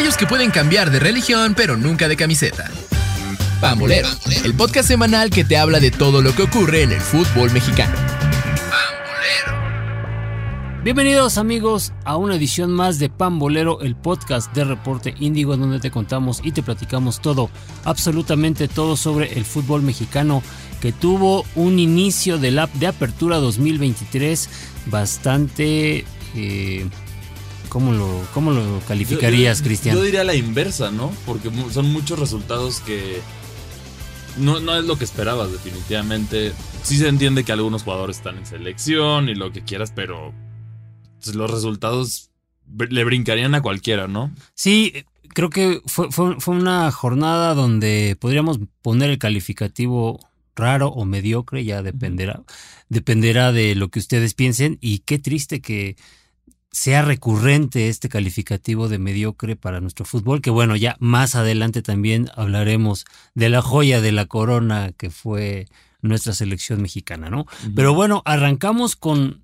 aquellos que pueden cambiar de religión pero nunca de camiseta. Pambolero, el podcast semanal que te habla de todo lo que ocurre en el fútbol mexicano. Bienvenidos amigos a una edición más de Pambolero, el podcast de Reporte Índigo, donde te contamos y te platicamos todo, absolutamente todo sobre el fútbol mexicano que tuvo un inicio de, la, de apertura 2023 bastante... Eh, ¿Cómo lo, cómo lo calificarías, Cristian? Yo diría la inversa, ¿no? Porque son muchos resultados que no, no es lo que esperabas, definitivamente. Sí se entiende que algunos jugadores están en selección y lo que quieras, pero pues, los resultados le brincarían a cualquiera, ¿no? Sí, creo que fue, fue, fue, una jornada donde podríamos poner el calificativo raro o mediocre, ya dependerá, dependerá de lo que ustedes piensen. Y qué triste que sea recurrente este calificativo de mediocre para nuestro fútbol, que bueno, ya más adelante también hablaremos de la joya de la corona que fue nuestra selección mexicana, ¿no? Pero bueno, arrancamos con,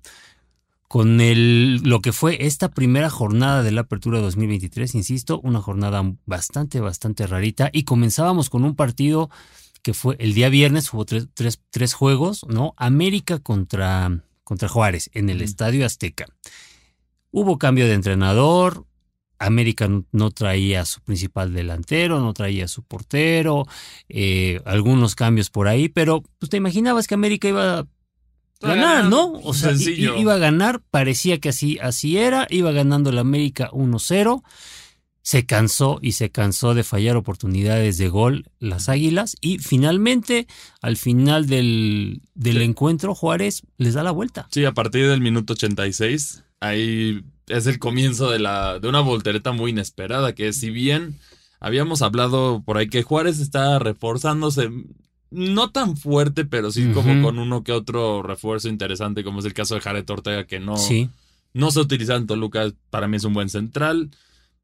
con el, lo que fue esta primera jornada de la apertura 2023, insisto, una jornada bastante, bastante rarita, y comenzábamos con un partido que fue el día viernes, hubo tres, tres, tres juegos, ¿no? América contra, contra Juárez en el Estadio Azteca. Hubo cambio de entrenador, América no traía su principal delantero, no traía su portero, eh, algunos cambios por ahí, pero pues te imaginabas que América iba a ganar, ¿no? O sea, iba a ganar, parecía que así, así era, iba ganando el América 1-0, se cansó y se cansó de fallar oportunidades de gol las Águilas y finalmente, al final del, del encuentro, Juárez les da la vuelta. Sí, a partir del minuto 86 ahí es el comienzo de, la, de una voltereta muy inesperada, que si bien habíamos hablado por ahí que Juárez está reforzándose, no tan fuerte, pero sí como con uno que otro refuerzo interesante, como es el caso de Jared Ortega, que no, no se utiliza en Toluca, para mí es un buen central.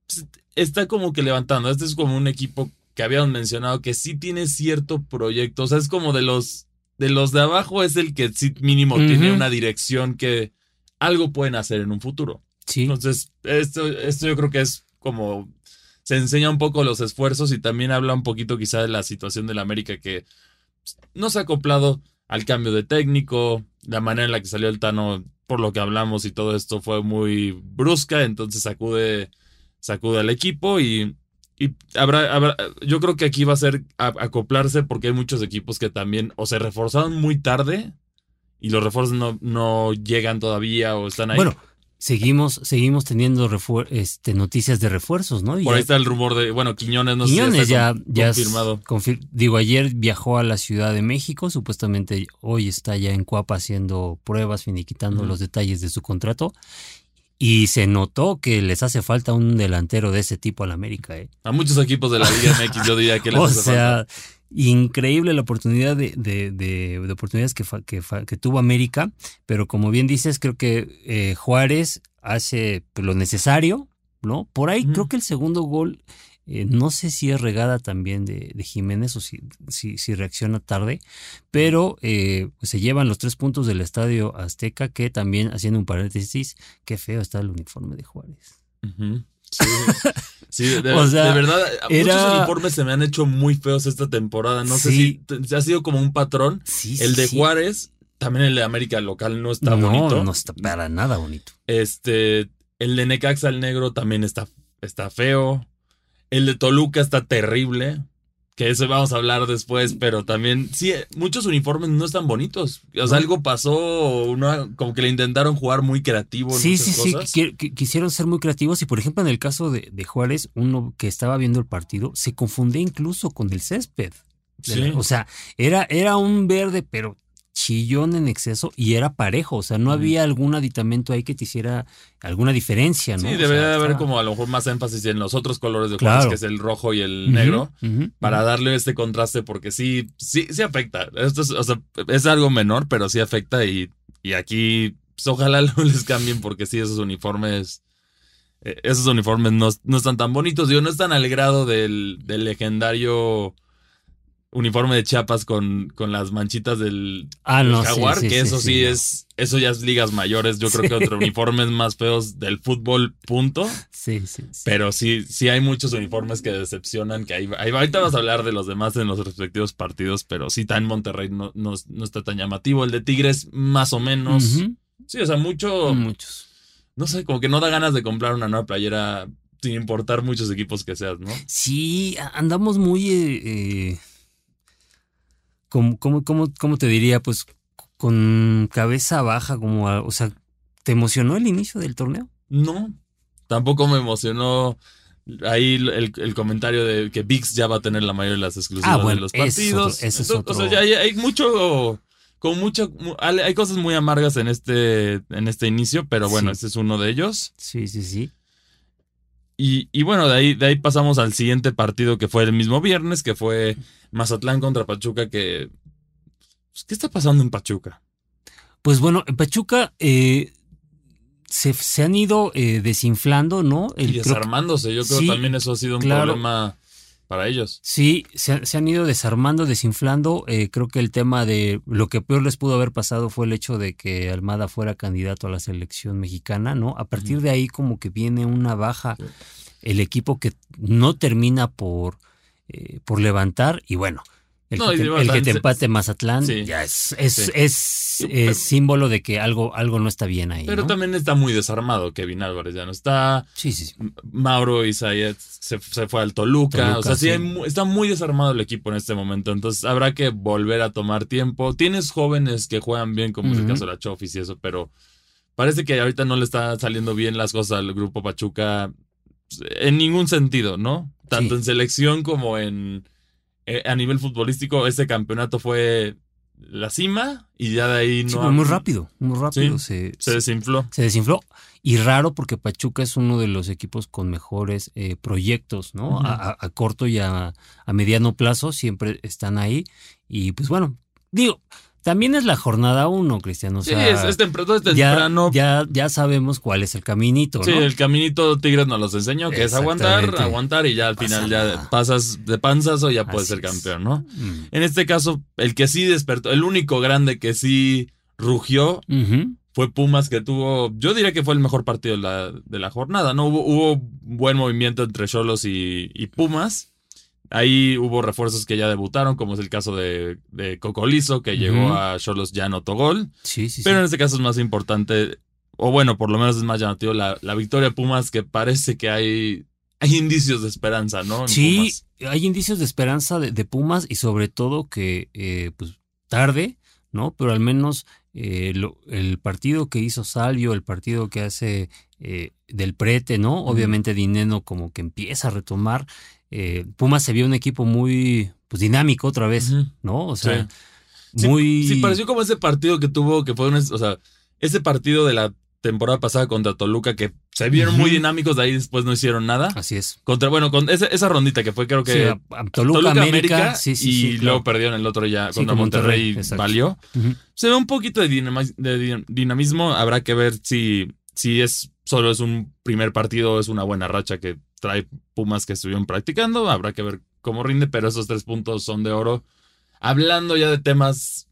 Pues, está como que levantando, este es como un equipo que habíamos mencionado que sí tiene cierto proyecto, o sea, es como de los de los de abajo es el que sí mínimo tiene una dirección que algo pueden hacer en un futuro. Sí. Entonces, esto, esto yo creo que es como se enseña un poco los esfuerzos y también habla un poquito quizá de la situación del América que pues, no se ha acoplado al cambio de técnico, la manera en la que salió el Tano, por lo que hablamos y todo esto fue muy brusca, entonces sacude, sacude al equipo y, y habrá, habrá, yo creo que aquí va a ser acoplarse porque hay muchos equipos que también o se reforzaron muy tarde y los refuerzos no, no llegan todavía o están ahí. Bueno, seguimos, seguimos teniendo este, noticias de refuerzos, ¿no? Por ahí está el rumor de, bueno, Quiñones no Quiñones ya, ya confirmado. digo, ayer viajó a la Ciudad de México, supuestamente hoy está ya en Cuapa haciendo pruebas, finiquitando los detalles de su contrato. Y se notó que les hace falta un delantero de ese tipo al América. ¿eh? A muchos equipos de la Liga MX yo diría que les o hace sea, falta increíble la oportunidad de, de, de, oportunidades que, que, que, tuvo América, pero como bien dices, creo que eh, Juárez hace lo necesario, ¿no? Por ahí creo que el segundo gol, eh, no sé si es regada también de, Jiménez o si, si, si reacciona tarde, pero eh, se llevan los tres puntos del Estadio Azteca, que también, haciendo un paréntesis, qué feo está el uniforme de Juárez. Sí, de, verdad, muchos uniformes se me han hecho muy feos esta temporada. No sé si ha sido como un patrón. el de Juárez, también el de América local no está bonito. No está para nada bonito. Este, el de Necaxa el negro también está, está feo. El de Toluca está terrible que eso vamos a hablar después, pero también, sí, muchos uniformes no están bonitos. O sea, algo pasó, uno, como que le intentaron jugar muy creativo. Sí, sí, sí, quisieron ser muy creativos y por ejemplo en el caso de, Juárez, uno que estaba viendo el partido se confundía incluso con el césped. O sea, era, era un verde, pero chillón en exceso y era parejo, o sea, no había algún aditamento ahí que te hiciera alguna diferencia, ¿no? Sí, debería haber como a lo mejor más énfasis en los otros colores de Juárez, que es el rojo y el negro, para darle este contraste, porque sí, sí, sí afecta. Esto es, o sea, es algo menor, pero sí afecta y, y aquí, pues, ojalá no les cambien, porque sí, esos uniformes, eh, esos uniformes no, no, están tan bonitos, digo, no están al grado del, del legendario uniforme de Chiapas con, con las manchitas del, Ah, no, jaguar, sí, que eso sí, es, eso ya es ligas mayores. Yo creo que otro uniformes más feos del fútbol, punto. Sí, sí, sí. Pero sí, sí hay muchos uniformes que decepcionan, que ahí, ahí ahorita vamos a hablar de los demás en los respectivos partidos, pero sí, está en Monterrey no, no, no está tan llamativo. El de Tigres, más o menos. Sí, o sea, mucho, Muchos. no sé, como que no da ganas de comprar una nueva playera sin importar muchos equipos que seas, ¿no? Sí, andamos muy. eh, eh, ¿cómo, cómo, cómo- cómo te diría? Pues con cabeza baja, como. a- o sea, ¿te emocionó el inicio del torneo? No, tampoco me emocionó ahí el, el comentario de que VIX ya va a tener la mayoría de las exclusivas Ah, bueno, de los ese es partidos. otro- ese es Entonces, O sea, otro- ya hay, hay mucho, con mucho, mu- hay cosas muy amargas en este, en este inicio, pero bueno, Sí. este es uno de ellos. Sí, sí, sí. Y, y bueno, de ahí, de ahí pasamos al siguiente partido que fue el mismo viernes, que fue Mazatlán contra Pachuca, que... pues, ¿Qué está pasando en Pachuca? Pues bueno, en Pachuca eh, se, se han ido eh, desinflando, ¿no? Y El- desarmándose, yo creo sí, que también eso ha sido un claro. problema para ellos. Sí, se, se han ido desarmando, desinflando. Eh, creo que el tema de lo que peor les pudo haber pasado fue el hecho de que Almada fuera candidato a la selección mexicana, ¿no? A partir de ahí como que viene una baja el equipo que no termina por, eh, por levantar y bueno. El, No, que, te, el te empate Mazatlán Sí. ya es, es, Sí. es, símbolo de que algo, algo no está bien ahí. Pero ¿no? también está muy desarmado Kevin Álvarez, ya no está. Sí, sí, sí. Mauro Isaías se, se fue al Toluca. Toluca, o sea, sí, hay está muy desarmado el equipo en este momento. Entonces habrá que volver a tomar tiempo. Tienes jóvenes que juegan bien, como es el caso de la Chofis y eso, pero parece que ahorita no le está saliendo bien las cosas al grupo Pachuca pues, en ningún sentido, ¿no? Tanto en selección como en eh, a nivel futbolístico. Ese campeonato fue la cima y ya de ahí no. Sí, muy rápido, muy rápido. Sí, se, Se desinfló. se desinfló. Y raro porque Pachuca es uno de los equipos con mejores eh, proyectos, ¿no? A- a corto y a, a mediano plazo siempre están ahí. Y pues bueno, digo, también es la jornada uno, Cristiano. O Sí, es, es tempra- todo es ya, temprano. ya, ya sabemos cuál es el caminito, Sí, ¿no? el caminito Tigres nos los enseñó, que es aguantar, aguantar y ya al Pasa final ya pasas de panzazo y ya puedes ser campeón, ¿no? Mm. En este caso, el que sí despertó, el único grande que sí rugió fue Pumas, que tuvo, yo diría que fue el mejor partido de la, de la jornada, ¿no? Hubo, hubo buen movimiento entre Cholos y, y Pumas. Ahí hubo refuerzos que ya debutaron, como es el caso de, de Cocolizo, que llegó a Cholos ya anotó gol. Sí, sí, sí. Pero en este caso es más importante, o bueno, por lo menos es más llamativo, la, la victoria de Pumas, que parece que hay, hay indicios de esperanza, ¿no? En Sí, Pumas. hay indicios de esperanza de, de Pumas y sobre todo que, eh, pues, tarde, ¿no? Pero al menos eh, lo- el partido que hizo Salvio, el partido que hace eh, del Prete, ¿no? Obviamente Dineno como que empieza a retomar. eh, Pumas se vio un equipo muy, pues, dinámico otra vez. ¿no? O sea, Sí, muy... Sí, pareció como ese partido que tuvo, que fue un, o sea, ese partido de la temporada pasada contra Toluca, que se vieron muy dinámicos, de ahí después no hicieron nada. Así es. Contra, bueno, con esa, esa rondita que fue creo que Sí, a- a Toluca, América, sí, sí, y sí, claro. luego perdieron el otro ya contra con Monterrey, y valió. Se ve un poquito de, dinamismo. Habrá que ver si, si es solo es un primer partido, es una buena racha que trae Pumas que estuvieron practicando. Habrá que ver cómo rinde, pero esos tres puntos son de oro. Hablando ya de temas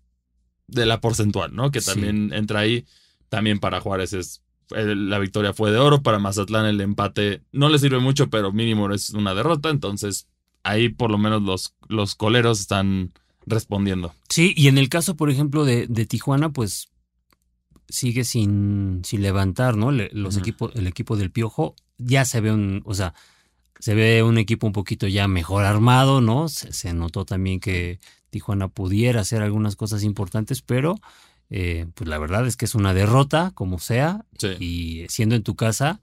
de la porcentual, ¿no? Que Sí. también entra ahí. También para Juárez es el- la victoria fue de oro. Para Mazatlán el empate no le sirve mucho, pero mínimo es una derrota. Entonces ahí por lo menos los, los coleros están respondiendo. Sí, y en el caso, por ejemplo, de, de Tijuana, pues sigue sin, sin levantar, ¿no? Le- los equipos, el equipo del Piojo ya se ve un, o sea, se ve un equipo un poquito ya mejor armado, ¿no? Se, se notó también que Tijuana pudiera hacer algunas cosas importantes, pero eh, pues la verdad es que es una derrota, como sea, Sí. y siendo en tu casa,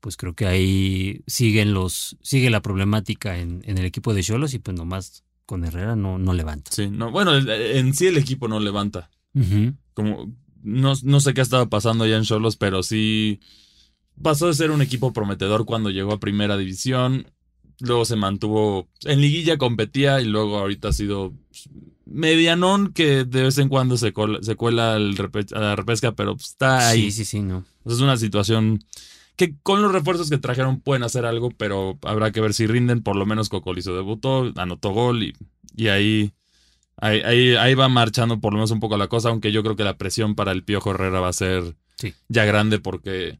pues creo que ahí siguen los, sigue la problemática en, en el equipo de Cholos y pues nomás con Herrera no, no levanta. Sí, no, bueno, en sí el equipo no levanta. Como, no, no sé qué estaba pasando ya en Cholos, pero sí pasó de ser un equipo prometedor cuando llegó a primera división. Luego se mantuvo en liguilla, competía y luego ahorita ha sido pues, medianón que de vez en cuando se, cola- se cuela repe- a la repesca, pero pues, está ahí. Sí, sí, sí, no. Es una situación que con los refuerzos que trajeron pueden hacer algo, pero habrá que ver si rinden. Por lo menos Cocolizo debutó, anotó gol y, y ahí Ahí, ahí, ahí va marchando por lo menos un poco la cosa, aunque yo creo que la presión para el Piojo Herrera va a ser Sí. ya grande porque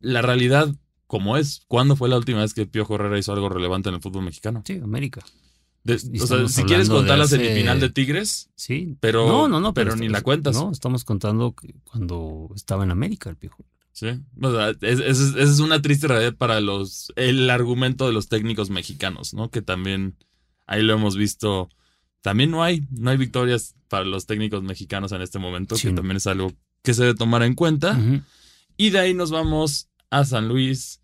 la realidad, como es, ¿cuándo fue la última vez que Piojo Herrera hizo algo relevante en el fútbol mexicano? Sí, América. De- o sea, si quieres contar la semifinal de Tigres, Sí. Pero- no, no, no, pero ni la cuentas. No, estamos contando cuando estaba en América el Piojo. sí, o sea, es- es- esa es una triste realidad para los el argumento de los técnicos mexicanos, ¿no? Que también ahí lo hemos visto. También no hay, no hay victorias para los técnicos mexicanos en este momento, Sí, que también es algo que se debe tomar en cuenta. Y de ahí nos vamos a San Luis,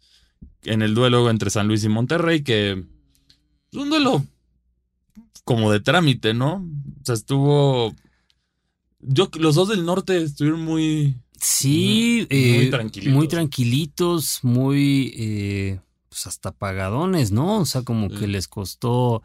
en el duelo entre San Luis y Monterrey, que es un duelo como de trámite, ¿no? O sea, estuvo... Yo, los dos del norte estuvieron muy... Sí, Muy eh, tranquilitos. muy tranquilitos, muy eh, pues hasta pagadones, ¿no? O sea, como Sí. que les costó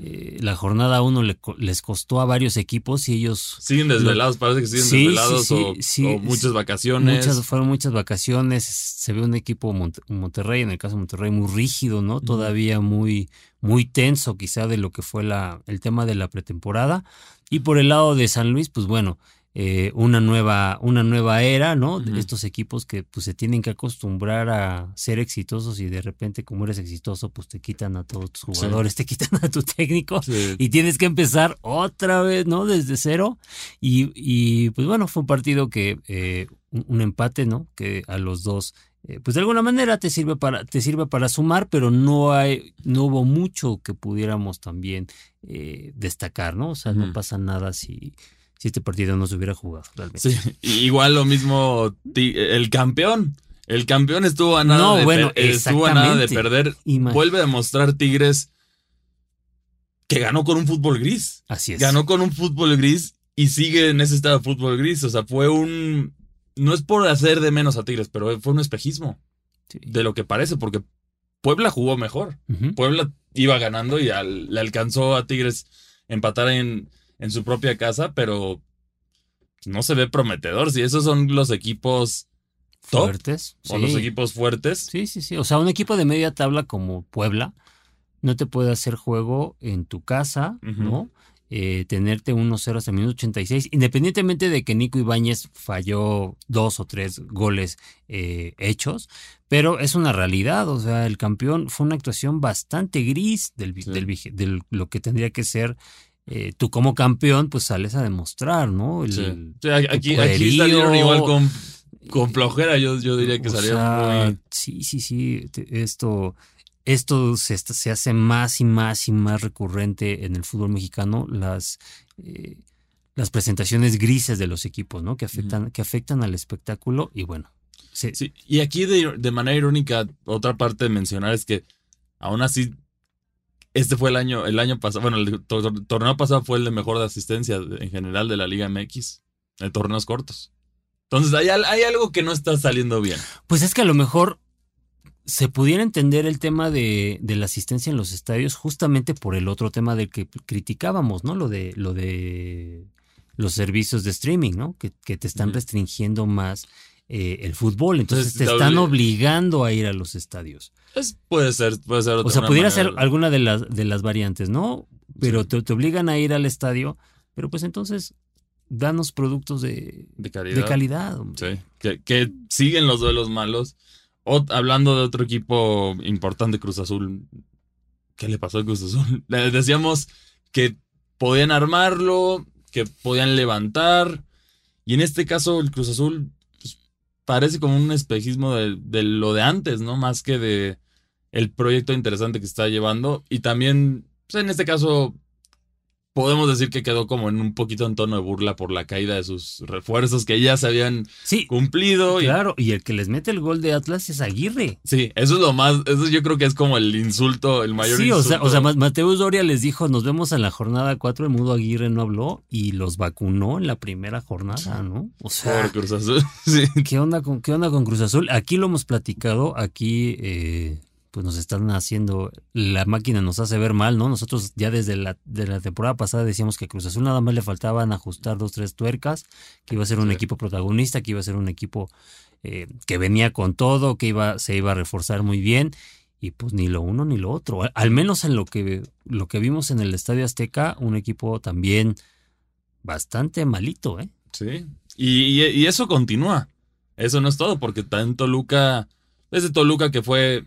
eh, la jornada uno le co- les costó a varios equipos y ellos Siguen desvelados, parece que siguen Sí, desvelados sí, o, sí, o muchas vacaciones. muchas fueron muchas vacaciones, se ve un equipo Monte- Monterrey, en el caso de Monterrey muy rígido, ¿no? Todavía muy muy tenso quizá de lo que fue la el tema de la pretemporada y por el lado de San Luis, pues bueno, eh, una nueva una nueva era, ¿no? De Ujú. estos equipos que pues se tienen que acostumbrar a ser exitosos y de repente como eres exitoso, pues te quitan a todos tus jugadores, te quitan a tu técnico Sí. y tienes que empezar otra vez, ¿no? Desde cero. Y, y, pues bueno, fue un partido que, eh, un, un empate, ¿no? Que a los dos, eh, pues de alguna manera te sirve para, te sirve para sumar, pero no hay, no hubo mucho que pudiéramos también eh, destacar, ¿no? O sea, no pasa nada si, si este partido no se hubiera jugado realmente. Sí, igual lo mismo el campeón. El campeón estuvo a nada, No, de, bueno, estuvo a nada de perder. Vuelve a demostrar Tigres que ganó con un fútbol gris. Así es. Ganó con un fútbol gris y sigue en ese estado de fútbol gris. O sea, fue un... No es por hacer de menos a Tigres, pero fue un espejismo Sí. de lo que parece, porque Puebla jugó mejor. Puebla iba ganando y al- le alcanzó a Tigres empatar en, en su propia casa, pero no se ve prometedor. Si esos son los equipos top Fuertes. o los sí. equipos fuertes, Sí, sí, sí. O sea, un equipo de media tabla como Puebla no te puede hacer juego en tu casa. ¿no? Eh, tenerte 1-0 hasta el minuto 86, independientemente de que Nico Ibáñez falló dos o tres goles eh, hechos, pero es una realidad, o sea, el campeón fue una actuación bastante gris del, Sí. del, del- lo que tendría que ser, eh, tú como campeón, pues sales a demostrar, ¿no? El- sí. Aquí, salieron igual con, con flojera, yo, yo diría que salieron sea, muy... Sí, sí, sí. Esto, esto se, se hace más y más y más recurrente en el fútbol mexicano, las, eh, las presentaciones grises de los equipos, ¿no? Que afectan, que afectan al espectáculo y bueno. se- Sí, y aquí de, de manera irónica, otra parte de mencionar es que aún así, este fue el año, el año pasado, bueno, el to- torneo pasado fue el de mejor de asistencia de- en general de la Liga MX, en torneos cortos. Entonces hay, al- hay algo que no está saliendo bien. Pues es que a lo mejor se pudiera entender el tema de, de la asistencia en los estadios justamente por el otro tema del que criticábamos, ¿no? Lo de, lo de los servicios de streaming, ¿no? Que, que te están restringiendo más eh, el fútbol. Entonces Entonces, te están obli- obligando a ir a los estadios. Es- puede ser, puede ser. O sea, pudiera manera- ser alguna de las, de las variantes, ¿no? Pero Sí. te, te obligan a ir al estadio, pero pues entonces danos productos de, de calidad. de calidad. Sí, que, que siguen los duelos malos. O- hablando de otro equipo importante, Cruz Azul. ¿Qué le pasó a Cruz Azul? Le decíamos que podían armarlo, que podían levantar. Y en este caso, el Cruz Azul pues, parece como un espejismo de, de lo de antes, ¿no? Más que de el proyecto interesante que está llevando. Y también, pues, en este caso, podemos decir que quedó como en un poquito en tono de burla por la caída de sus refuerzos que ya se habían Sí, cumplido. claro. Y el que les mete el gol de Atlas es Aguirre. sí, eso es lo más, eso yo creo que es como el insulto, el mayor Sí, o insulto. sea, o sea, Ma- Mateus Doria les dijo, nos vemos en la jornada 4, el Mudo Aguirre no habló y los vacunó en la primera jornada, ¿no? O sea, Por Cruz Azul. Sí. ¿qué onda con, qué onda con Cruz Azul? Aquí lo hemos platicado, aquí eh, pues nos están haciendo, la máquina nos hace ver mal, ¿no? Nosotros ya desde la, de la temporada pasada decíamos que Cruz Azul nada más le faltaban ajustar dos, tres tuercas, que iba a ser un Sí. equipo protagonista, que iba a ser un equipo eh, que venía con todo, que iba, se iba a reforzar muy bien. y pues ni lo uno ni lo otro. Al- Al menos en lo que, lo que vimos en el Estadio Azteca, un equipo también bastante malito, ¿eh? Sí. Y, y- y eso continúa. Eso no es todo, porque también Toluca, desde Toluca que fue,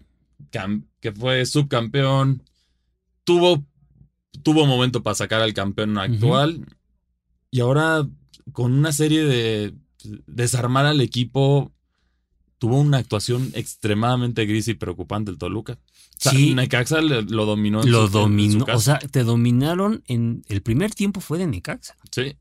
que fue subcampeón, tuvo, tuvo momento para sacar al campeón actual. Y ahora, con una serie de desarmar al equipo, tuvo una actuación extremadamente gris y preocupante el Toluca. O sea, Sí. Necaxa le- lo dominó. en Lo su- en su dominó, casa. o sea, te dominaron en el primer tiempo fue de Necaxa. Sí.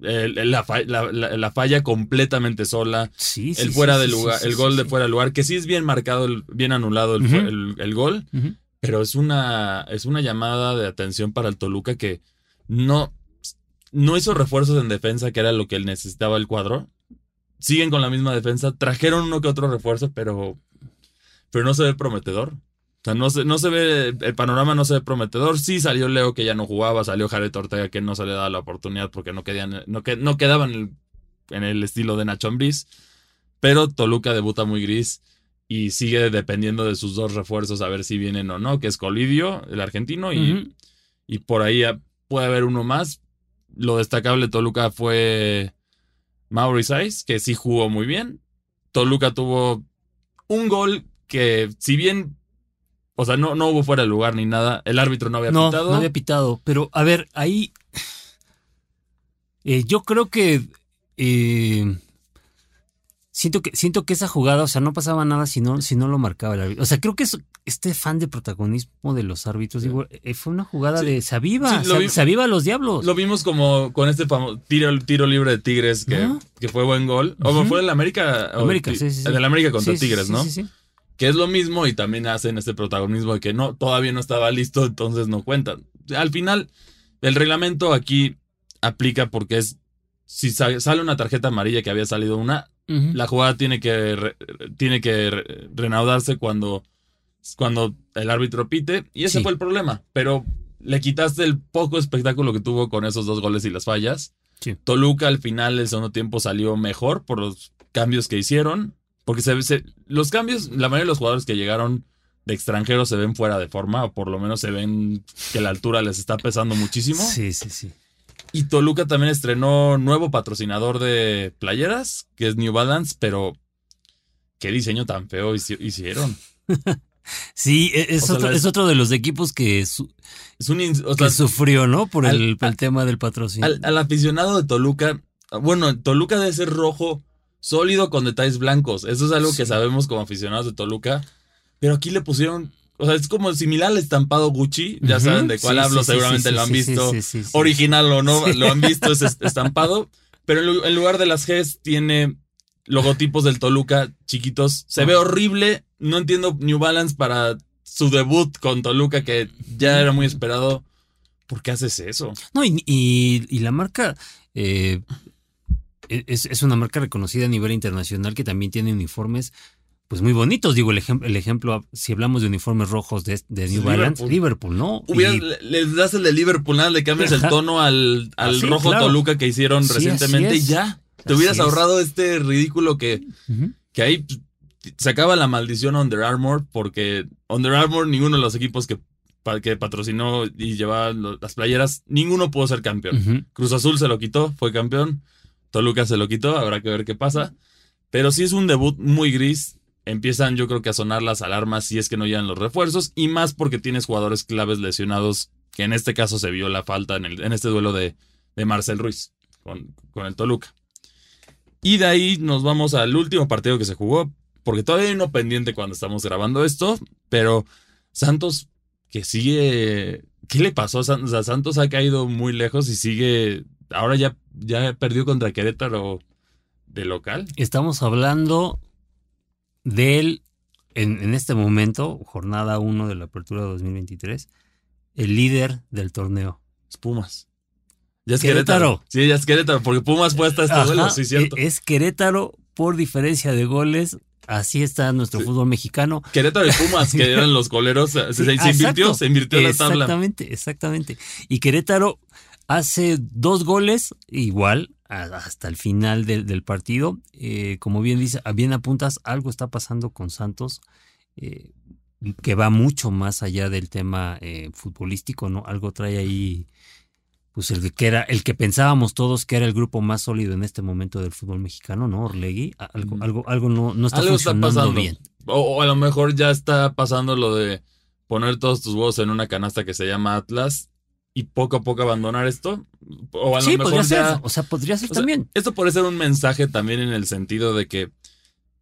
La, fa- la- la- la falla completamente sola. Sí, sí. el fuera sí, de lugar, el gol de fuera de lugar, que sí es bien marcado, bien anulado el, el- el gol, pero es una, es una llamada de atención para el Toluca que no, no hizo refuerzos en defensa, que era lo que él necesitaba el cuadro. Siguen con la misma defensa, trajeron uno que otro refuerzo, pero, pero no se ve prometedor. O sea, no se, no se ve, el panorama no se ve prometedor. Sí salió Leo que ya no jugaba, salió Jared Ortega que no se le daba la oportunidad porque no, querían, no, que- no quedaban en el, en el estilo de Nacho Ambriz. Pero Toluca debuta muy gris y sigue dependiendo de sus dos refuerzos a ver si vienen o no, que es Colidio, el argentino, y, y por ahí ah, puede haber uno más. Lo destacable de Toluca fue Mauri Saiz, que sí jugó muy bien. Toluca tuvo un gol que, si bien, o sea, no, no hubo fuera de lugar ni nada, el árbitro no había No, pitado. no había pitado. Pero, a ver, ahí. eh, yo creo que. eh, siento que siento que esa jugada, o sea, no pasaba nada si no, si no lo marcaba el árbitro. O sea, creo que es- este fan de protagonismo de los árbitros, Sí. digo, eh, fue una jugada Sí. de se aviva, Sí, lo se, vi- se aviva a los diablos. Lo vimos como con este famoso tiro, tiro libre de Tigres, que, que fue buen gol. O fue el América. América, sí, sí, sí. El del América contra Tigres, sí, ¿no? sí, sí. Que es lo mismo y también hacen este protagonismo de que no, todavía no estaba listo, entonces no cuentan. Al final, el reglamento aquí aplica porque es, si sa- sale una tarjeta amarilla que había salido una, la jugada tiene que, re- tiene que re- renaudarse cuando, cuando el árbitro pite. Y ese Sí. fue el problema. Pero le quitaste el poco espectáculo que tuvo con esos dos goles y las fallas. Sí. Toluca al final del segundo tiempo salió mejor por los cambios que hicieron. Porque se, se- los cambios, la mayoría de los jugadores que llegaron de extranjeros se ven fuera de forma, o por lo menos se ven que la altura les está pesando muchísimo. Sí, sí, sí. Y Toluca también estrenó nuevo patrocinador de playeras, que es New Balance, pero qué diseño tan feo hici- hicieron. Sí, e- es, O sea, otro, la- es otro de los equipos que, su- Es un ins- o que sufrió, ¿no? Por al- el, al- el tema del patrocinio. al, al aficionado de Toluca, bueno, Toluca debe ser rojo sólido con detalles blancos. Eso es algo que sabemos como aficionados de Toluca, pero aquí le pusieron, o sea, es como similar al estampado Gucci, ya saben de cuál Sí, hablo, sí, seguramente sí, lo han visto. original o no, lo han visto ese estampado, pero en lu- en lugar de las Gs tiene logotipos del Toluca chiquitos. Se ve horrible, no entiendo New Balance para su debut con Toluca que ya era muy esperado. ¿Por qué haces eso? No, y, y- y la marca eh, es, es una marca reconocida a nivel internacional que también tiene uniformes pues muy bonitos. Digo, el, ejem- el ejemplo, si hablamos de uniformes rojos de, de New Balance, Liverpool. Liverpool, ¿no? Hubiera- Y- le- les das el de Liverpool, nada, le cambias el tono al, al rojo claro. Toluca que hicieron Sí, recientemente y ya. Te Así hubieras es. ahorrado este ridículo que, que ahí pues, sacaba la maldición Under Armour porque Under Armour, ninguno de los equipos que, que patrocinó y llevaba las playeras, ninguno pudo ser campeón. Cruz Azul se lo quitó, fue campeón. Toluca se lo quitó, habrá que ver qué pasa. Pero sí es un debut muy gris. Empiezan yo creo que a sonar las alarmas si es que no llegan los refuerzos y más porque tienes jugadores claves lesionados, que en este caso se vio la falta en, el, en este duelo de, de Marcel Ruiz con, con el Toluca. Y de ahí nos vamos al último partido que se jugó, porque todavía hay uno pendiente cuando estamos grabando esto, pero Santos que sigue... ¿Qué le pasó? o sea, Santos ha caído muy lejos y sigue... Ahora ya, ya perdió contra Querétaro de local. Estamos hablando del, en, en este momento, jornada 1 de la apertura 2023, el líder del torneo. Es Pumas. Ya es Querétaro. Querétaro. Sí, ya es Querétaro, porque Pumas fue hasta este duelo, sí, cierto. e- Es Querétaro por diferencia de goles. Así está nuestro Sí. fútbol mexicano. Querétaro y Pumas, que eran los coleros, se, se invirtió, se invirtió la tabla. Exactamente, exactamente. Y Querétaro hace dos goles, igual, hasta el final del, del partido. Eh, como bien dice, bien apuntas, algo está pasando con Santos. Eh, que va mucho más allá del tema eh, futbolístico, ¿no? Algo trae ahí, pues el que era, el que pensábamos todos que era el grupo más sólido en este momento del fútbol mexicano, ¿no? Orlegui, algo, algo, algo no, no está Algo está funcionando pasando. bien. O, o a lo mejor ya está pasando lo de poner todos tus huevos en una canasta que se llama Atlas y poco a poco abandonar esto. O a lo Sí, mejor podría ya- ser, o sea, podría ser sea, también. Esto puede ser un mensaje también en el sentido de que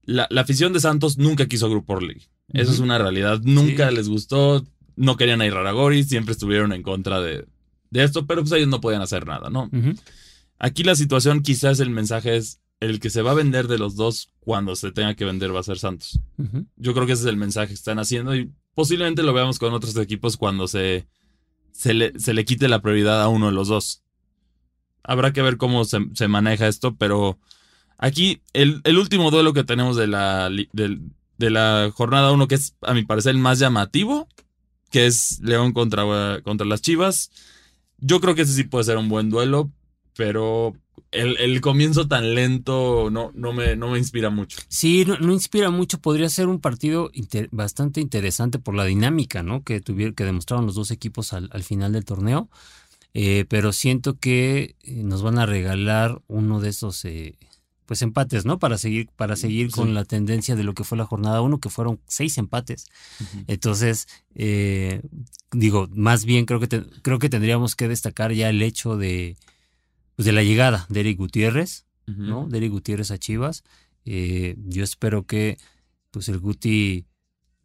la, la afición de Santos nunca quiso Grupo Orlegui. Eso es una realidad. Nunca Sí. les gustó. No querían a Iraragori. Siempre estuvieron en contra de, de esto. Pero pues ellos no podían hacer nada, ¿no? Aquí la situación, quizás el mensaje es el que se va a vender de los dos cuando se tenga que vender va a ser Santos. Yo creo que ese es el mensaje que están haciendo y posiblemente lo veamos con otros equipos cuando se, se, le, se le quite la prioridad a uno de los dos. Habrá que ver cómo se, se maneja esto, pero aquí el, el último duelo que tenemos de la, de la jornada 1, que es a mi parecer el más llamativo, que es León contra, contra las Chivas. Yo creo que ese sí puede ser un buen duelo, pero el, el comienzo tan lento no, no, me, no me inspira mucho. Sí, no, no inspira mucho. Podría ser un partido inter- bastante interesante por la dinámica, ¿no? Que tuvieron, que demostraron los dos equipos al, al final del torneo. Eh, pero siento que eh, nos van a regalar uno de esos eh, pues empates, ¿no? Para seguir, para seguir Sí. con la tendencia de lo que fue la jornada 1, que fueron seis empates. Entonces, eh, digo, más bien creo que te- creo que tendríamos que destacar ya el hecho de, pues de la llegada de Eric Gutiérrez. ¿no? De Eric Gutiérrez a Chivas. Eh, yo espero que pues el Guti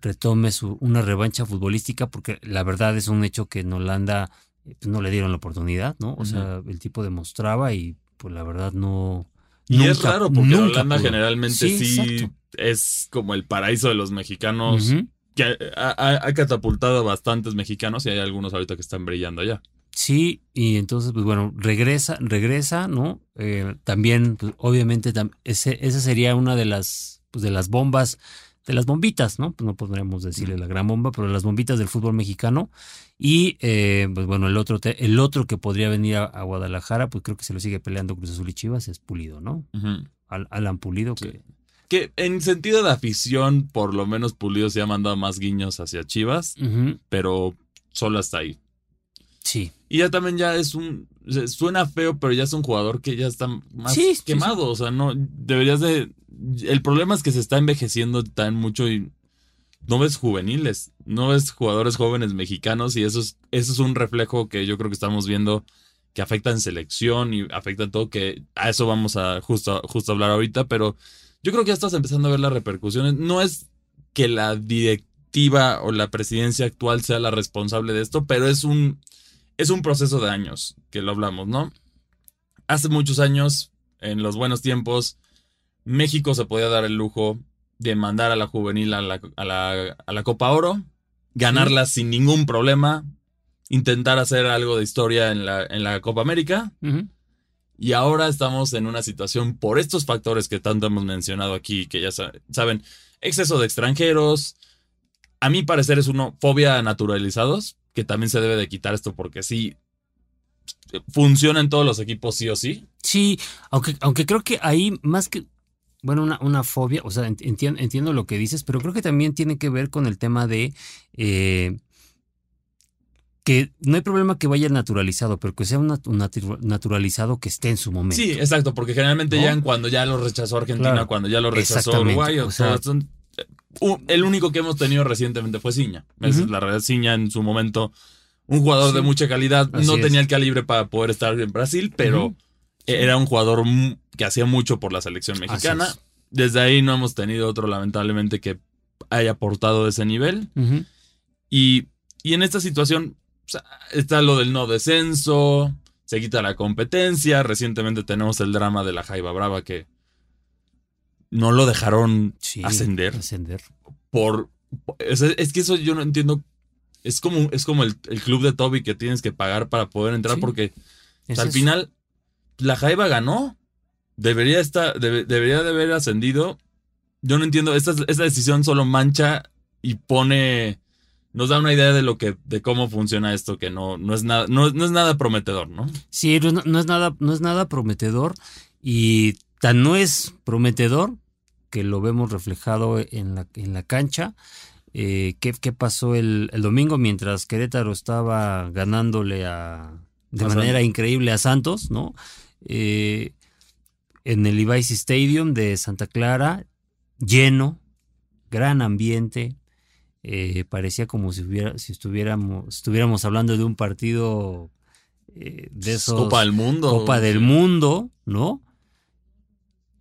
retome su, una revancha futbolística porque la verdad es un hecho que en Holanda eh, pues, no le dieron la oportunidad, ¿no? O sea, el tipo demostraba y pues la verdad no... Y es raro porque Holanda pudo. generalmente Sí, es como el paraíso de los mexicanos. Que ha, ha- ha catapultado a bastantes mexicanos y hay algunos ahorita que están brillando allá. Sí, y entonces, pues bueno, regresa, regresa, ¿no? Eh, también, pues, obviamente, tam- ese, esa sería una de las, pues, de las bombas, de las bombitas, ¿no? Pues no podríamos decirle la gran bomba, pero las bombitas del fútbol mexicano. Y, eh, pues bueno, el otro, te- el otro que podría venir a, a Guadalajara, pues creo que se lo sigue peleando Cruz Azul y Chivas, es Pulido, ¿no? Al- Alan Pulido, Sí. que Que en sentido de afición, por lo menos Pulido se ha mandado más guiños hacia Chivas, pero solo hasta ahí. sí. Y ya también ya es un. Suena feo, pero ya es un jugador que ya está más Sí, sí, quemado. O sea, no. Deberías de. El problema es que se está envejeciendo tan mucho y no ves juveniles, no ves jugadores jóvenes mexicanos y eso es, eso es un reflejo que yo creo que estamos viendo que afecta en selección y afecta en todo, que a eso vamos a justo, justo hablar ahorita, pero yo creo que ya estás empezando a ver las repercusiones. No es que la directiva o la presidencia actual sea la responsable de esto, pero es un, es un proceso de años que lo hablamos, ¿no? Hace muchos años, en los buenos tiempos, México se podía dar el lujo de mandar a la juvenil a la, a la, a la Copa Oro, ganarla sin ningún problema, intentar hacer algo de historia en la, en la Copa América. Y ahora estamos en una situación por estos factores que tanto hemos mencionado aquí, que ya sa- saben, exceso de extranjeros. A mi parecer es una fobia a naturalizados, que también se debe de quitar esto porque sí funciona en todos los equipos sí o sí. Sí, aunque, aunque creo que ahí más que, bueno, una, una fobia, o sea, entiendo, entiendo lo que dices, pero creo que también tiene que ver con el tema de eh, que no hay problema que vaya naturalizado, pero que sea un natu- natu- naturalizado que esté en su momento. Sí, exacto, porque generalmente ¿No? llegan cuando ya lo rechazó Argentina, Claro. cuando ya lo rechazó Uruguay. o o sea- son- el único que hemos tenido recientemente fue Ciña. La realidad. Ciña en su momento, un jugador Sí. de mucha calidad, Así no es. tenía el calibre para poder estar en Brasil, pero Ujú. era un jugador que hacía mucho por la selección mexicana. es. Desde ahí no hemos tenido otro, lamentablemente, que haya aportado ese nivel. Y, y en esta situación o sea, está lo del no descenso, se quita la competencia. Recientemente tenemos el drama de la Jaiba Brava que no lo dejaron Sí, ascender Ascender. por... Es, es que eso yo no entiendo. Es como, es como el, el club de Toby que tienes que pagar para poder entrar Sí. porque o Es sea, al final la Jaiba ganó. Debería, estar, debe- debería de haber ascendido. Yo no entiendo. Esta, esta decisión solo mancha y pone. Nos da una idea de lo que, de cómo funciona esto, que no, no es nada, no, no es nada prometedor, ¿no? Sí, no, no es nada, no es nada prometedor y tan no es prometedor que lo vemos reflejado en la, en la cancha. eh, ¿qué, qué pasó el, el domingo mientras Querétaro estaba ganándole a, de manera increíble a Santos, ¿no? Eh, en el Levi's Stadium de Santa Clara, lleno, gran ambiente. eh, parecía como si, hubiera, si estuviéramos, estuviéramos hablando de un partido eh, de esos. Copa del Mundo. Copa del Mundo, ¿no?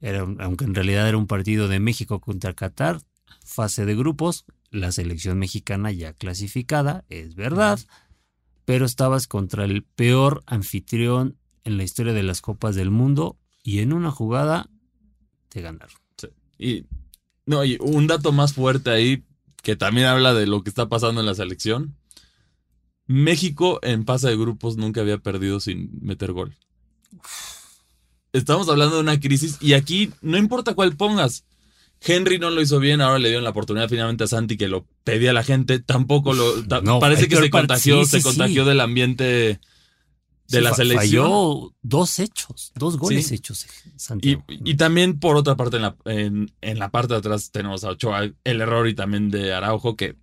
Era, un- aunque en realidad era un partido de México contra Qatar, fase de grupos, la selección mexicana ya clasificada, es verdad, pero estabas contra el peor anfitrión en la historia de las Copas del Mundo y en una jugada te ganaron. Y, no, y un dato más fuerte ahí, que también habla de lo que está pasando en la selección. México en pase de grupos nunca había perdido sin meter gol. Estamos hablando de una crisis y aquí no importa cuál pongas. Henry no lo hizo bien, ahora le dieron la oportunidad finalmente a Santi que lo pedía la gente, tampoco lo... ta- No, parece que se contagió, sí, se sí, contagió sí. del ambiente de la selección. Falló dos hechos, dos goles hechos, Y, Santiago. y también por otra parte, en la, en, en la parte de atrás tenemos a Ochoa, el error y también de Araujo, que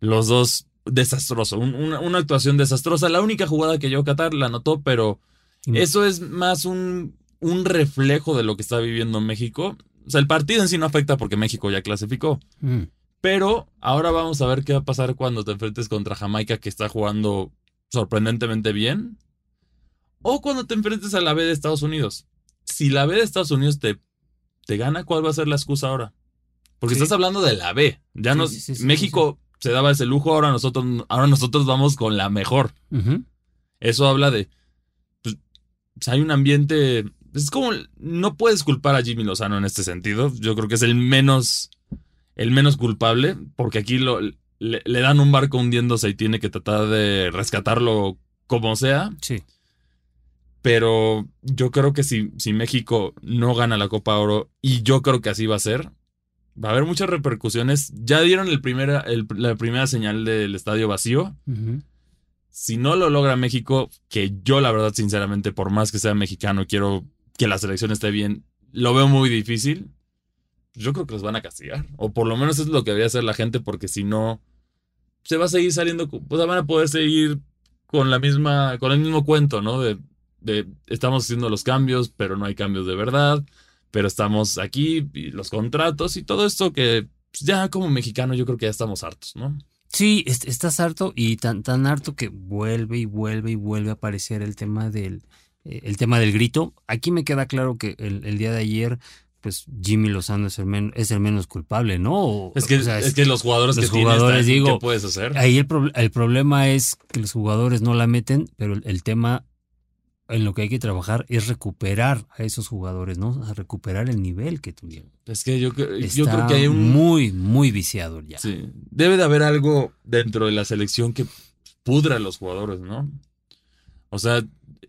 los dos desastroso, un- una, una actuación desastrosa. La única jugada que llegó Qatar la anotó, pero Y- eso es más un, un reflejo de lo que está viviendo México. O sea, el partido en sí no afecta porque México ya clasificó. Mm. Pero ahora vamos a ver qué va a pasar cuando te enfrentes contra Jamaica, que está jugando sorprendentemente bien. O cuando te enfrentes a la B de Estados Unidos. Si la B de Estados Unidos te, te gana, ¿cuál va a ser la excusa ahora? Porque Sí. estás hablando de la B. Ya Sí, nos, sí, México se daba ese lujo, ahora nosotros, ahora nosotros vamos con la mejor. Eso habla de. Pues, hay un ambiente. Es como. No puedes culpar a Jimmy Lozano en este sentido. Yo creo que es el menos. El menos culpable. Porque aquí lo, le, le dan un barco hundiéndose y tiene que tratar de rescatarlo como sea. Sí. Pero yo creo que si, si México no gana la Copa Oro, y yo creo que así va a ser, va a haber muchas repercusiones. Ya dieron el primera, el- la primera señal del estadio vacío. Si no lo logra México, que yo la verdad sinceramente, por más que sea mexicano, quiero que la selección esté bien, lo veo muy difícil. Yo creo que los van a castigar. O por lo menos es lo que debería hacer la gente, porque si no, se va a seguir saliendo, pues van a poder seguir con la misma, con el mismo cuento, ¿no? De, estamos haciendo los cambios, pero no hay cambios de verdad, pero estamos aquí, y los contratos y todo esto que pues, ya como mexicano yo creo que ya estamos hartos, ¿no? Sí, est- estás harto y tan, tan harto que vuelve y vuelve y vuelve a aparecer el tema del, el tema del grito. Aquí me queda claro que el, el día de ayer, pues Jimmy Lozano es el, men- es el menos culpable, ¿no? O- Es que, o sea, es que los jugadores los que jugadores, ¿qué digo, puedes hacer? Ahí el, prob- el problema es que los jugadores no la meten, pero el, el tema en lo que hay que trabajar es recuperar a esos jugadores, ¿no? A recuperar el nivel que tuvieron. Es que yo, Está yo creo que hay un... muy, muy viciado ya. Sí, debe de haber algo dentro de la selección que pudra a los jugadores, ¿no? O sea,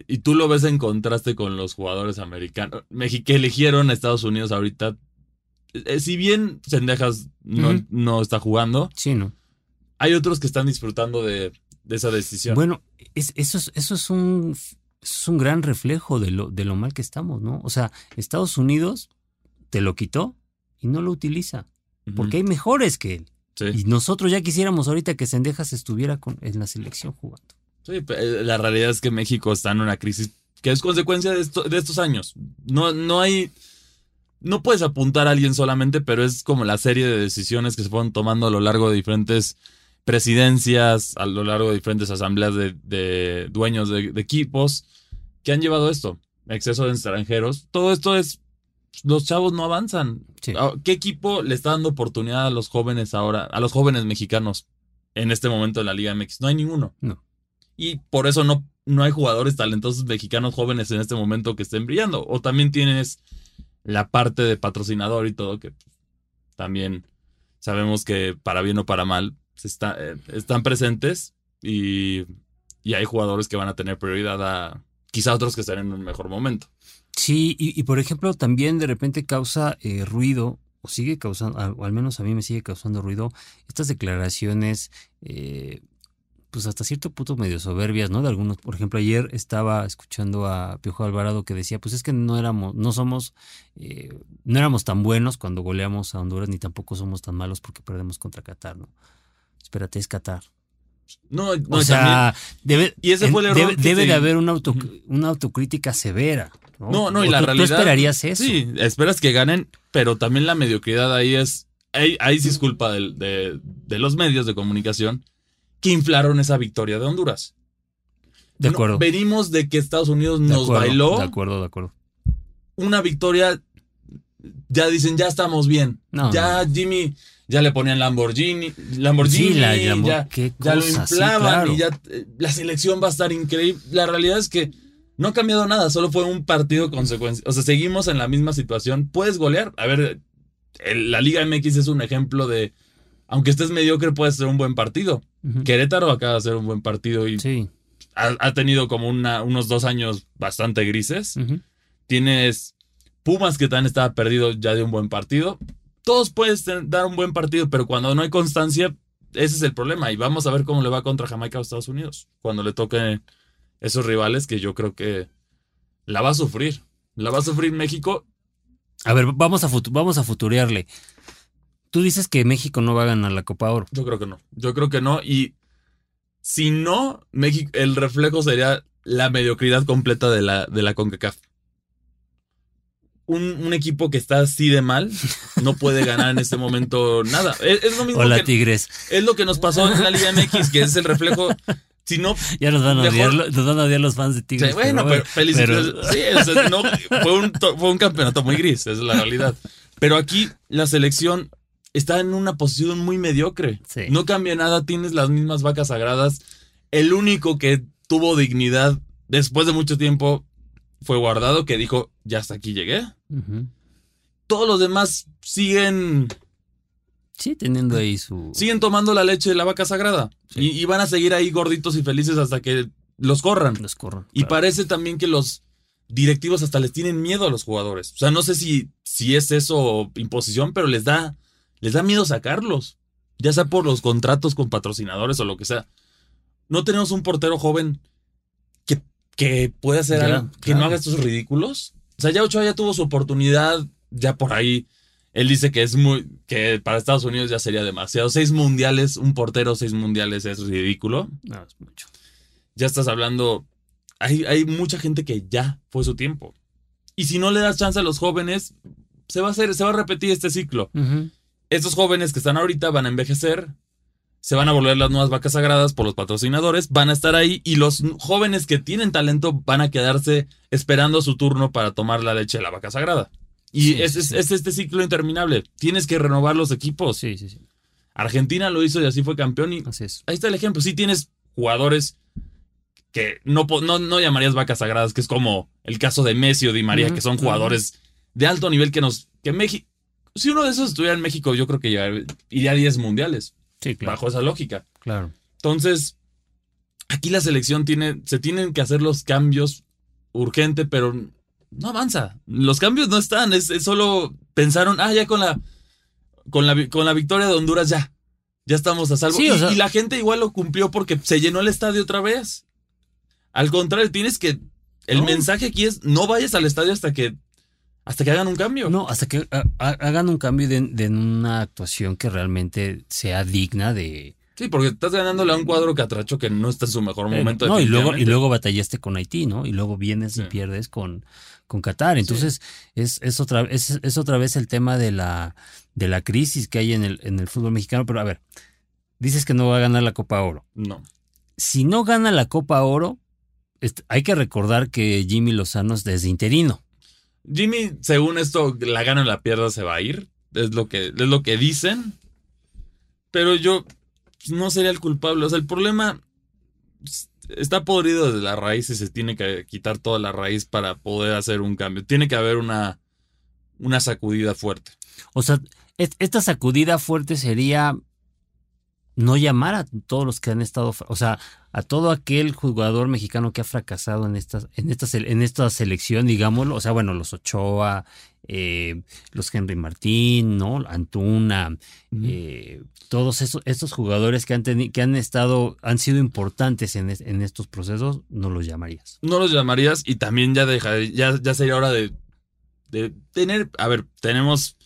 y tú lo ves en contraste con los jugadores americanos, que eligieron a Estados Unidos ahorita. Eh, si bien Sendejas no, no está jugando, Sí, ¿no? hay otros que están disfrutando de, de esa decisión. Bueno, es- eso, es, eso es un es un gran reflejo de lo, de lo mal que estamos, ¿no? O sea, Estados Unidos te lo quitó y no lo utiliza, porque hay mejores que él. Sí. Y nosotros ya quisiéramos ahorita que Sendejas estuviera con, en la selección jugando. Sí, eh, la realidad es que México está en una crisis que es consecuencia de, esto- de estos años. No, no hay. No puedes apuntar a alguien solamente, pero es como la serie de decisiones que se fueron tomando a lo largo de diferentes presidencias, a lo largo de diferentes asambleas de, de dueños de, de equipos que han llevado esto. Exceso de extranjeros. Todo esto es. Los chavos no avanzan. Sí. Ah, ¿Qué equipo le está dando oportunidad a los jóvenes ahora, a los jóvenes mexicanos en este momento en la Liga MX? No hay ninguno. No. Y por eso no, no hay jugadores talentosos mexicanos jóvenes en este momento que estén brillando. O también tienes la parte de patrocinador y todo, que también sabemos que para bien o para mal está, eh, están presentes y, y hay jugadores que van a tener prioridad a quizá otros que estén en un mejor momento. Sí, y, y por ejemplo, también de repente causa eh, ruido, o sigue causando, o al menos a mí me sigue causando ruido, estas declaraciones eh, pues hasta cierto punto medio soberbias, ¿no? De algunos, por ejemplo, ayer estaba escuchando a Piojo Alvarado que decía, pues es que no éramos, no somos, eh, no éramos tan buenos cuando goleamos a Honduras, ni tampoco somos tan malos porque perdemos contra Qatar, ¿no? Espérate, es Qatar. No, no, o sea, debe, y ese fue el error debe, de haber una, auto, una autocrítica severa. No, No, no, y la tú- realidad. Tú esperarías eso. Sí, esperas que ganen, pero también la mediocridad ahí es. Ahí, ahí sí es culpa de, de los medios de comunicación que inflaron esa victoria de Honduras. de No, acuerdo. venimos de que Estados Unidos de nos acuerdo, bailó De acuerdo, de acuerdo. una victoria. Ya dicen, ya estamos bien. No, ya Jimmy, ya le ponían Lamborghini, Lamborghini, Sí, la llamó- ya, qué ya lo cosa, sí, inflaban claro. y ya eh, la selección va a estar increíble. La realidad es que no ha cambiado nada, solo fue un partido consecuencia. O sea, seguimos en la misma situación. Puedes golear. A ver, el- la Liga MX es un ejemplo de, aunque estés mediocre, puedes ser un buen partido. Querétaro acaba de hacer un buen partido y Sí. ha, ha tenido como una, unos dos años bastante grises. Tienes Pumas que también estaba perdido ya de un buen partido. Todos puedes dar un buen partido, pero cuando no hay constancia, ese es el problema. Y vamos a ver cómo le va contra Jamaica o Estados Unidos. Cuando le toquen esos rivales que yo creo que la va a sufrir. La va a sufrir México. A ver, vamos a, vamos a futurearle. Tú dices que México no va a ganar la Copa Oro. Yo creo que no. Yo creo que no. Y si no, México, el reflejo sería la mediocridad completa de la, de la CONCACAF. Un, un equipo que está así de mal no puede ganar en este momento nada. Es, es lo mismo Hola, que, Tigres. es lo que nos pasó en la Liga MX, que es el reflejo. Si no, Ya nos van a, odiar, nos van a odiar los fans de Tigres. bueno, pero, felicidades. Sí, o sea, no, fue, un, fue un campeonato muy gris, esa es la realidad. Pero aquí la selección está en una posición muy mediocre. Sí. No cambia nada, tienes las mismas vacas sagradas. El único que tuvo dignidad después de mucho tiempo fue Guardado, que dijo, ya hasta aquí llegué. Todos los demás siguen, Sí, teniendo ahí su. siguen tomando la leche de la vaca sagrada. Sí. Y, y van a seguir ahí gorditos y felices hasta que los corran. Los corran. Y claro. parece también que los directivos hasta les tienen miedo a los jugadores. O sea, no sé si, si es eso imposición, pero les da, les da miedo sacarlos. Ya sea por los contratos con patrocinadores o lo que sea. No tenemos un portero joven que, que pueda hacer Ya, algo, que no haga estos ridículos. O sea, ya Ochoa ya tuvo su oportunidad, ya por ahí. Él dice que es muy, que para Estados Unidos ya sería demasiado. Seis mundiales, un portero, seis mundiales es ridículo No, es mucho. ya estás hablando. Hay, hay mucha gente que ya fue su tiempo. Y si no le das chance a los jóvenes, se va a hacer, se va a repetir este ciclo. Estos jóvenes que están ahorita van a envejecer, se van a volver las nuevas vacas sagradas por los patrocinadores, van a estar ahí y los jóvenes que tienen talento van a quedarse esperando su turno para tomar la leche de la vaca sagrada. Y Sí, es, sí, este ciclo interminable. Tienes que renovar los equipos. Sí, sí, sí. Argentina lo hizo y así fue campeón y Así es. ahí está el ejemplo. Sí tienes jugadores que no, no, no llamarías vacas sagradas, que es como el caso de Messi o Di María, que son jugadores de alto nivel que nos... que México... Si uno de esos estuviera en México, yo creo que ya iría a 10 mundiales, Sí, claro. bajo esa lógica. Claro. Entonces, aquí la selección tiene... Se tienen que hacer los cambios urgente, pero no avanza. Los cambios no están, es, es solo pensaron, ah, ya con la, con la, con la victoria de Honduras ya. Ya estamos a salvo. Sí, y, o sea- y la gente igual lo cumplió porque se llenó el estadio otra vez. Al contrario, tienes que. El No. mensaje aquí es: no vayas al estadio hasta que. Hasta que hagan un cambio. No, hasta que ha- ha- hagan un cambio de, de una actuación que realmente sea digna de. Sí, porque estás ganándole a un cuadro catracho que no está en su mejor momento. Eh, no, y luego, y luego batallaste con Haití, ¿no? Y luego vienes Sí. y pierdes con, con Qatar. Entonces, es, es, otra, es, es otra vez el tema de la, de la crisis que hay en el, en el fútbol mexicano. Pero a ver, dices que no va a ganar la Copa Oro. No. Si no gana la Copa Oro, hay que recordar que Jimmy Lozano es desde interino. Jimmy, según esto, la gana o la pierda se va a ir. Es lo que, es lo que dicen. Pero yo pues, no sería el culpable. O sea, el problema está podrido desde la raíz y se tiene que quitar toda la raíz para poder hacer un cambio. Tiene que haber una, una sacudida fuerte. O sea, esta sacudida fuerte sería no llamar a todos los que han estado, o sea, a todo aquel jugador mexicano que ha fracasado en esta, en esta, en esta selección, digámoslo, o sea, bueno, los Ochoa, eh, los Henry Martín, ¿no? Antuna, eh, todos esos, estos jugadores que han, que han estado, han sido importantes en, en, estos procesos, no los llamarías. No los llamarías y también ya, deja, ya, ya sería hora de, de tener, a ver, tenemos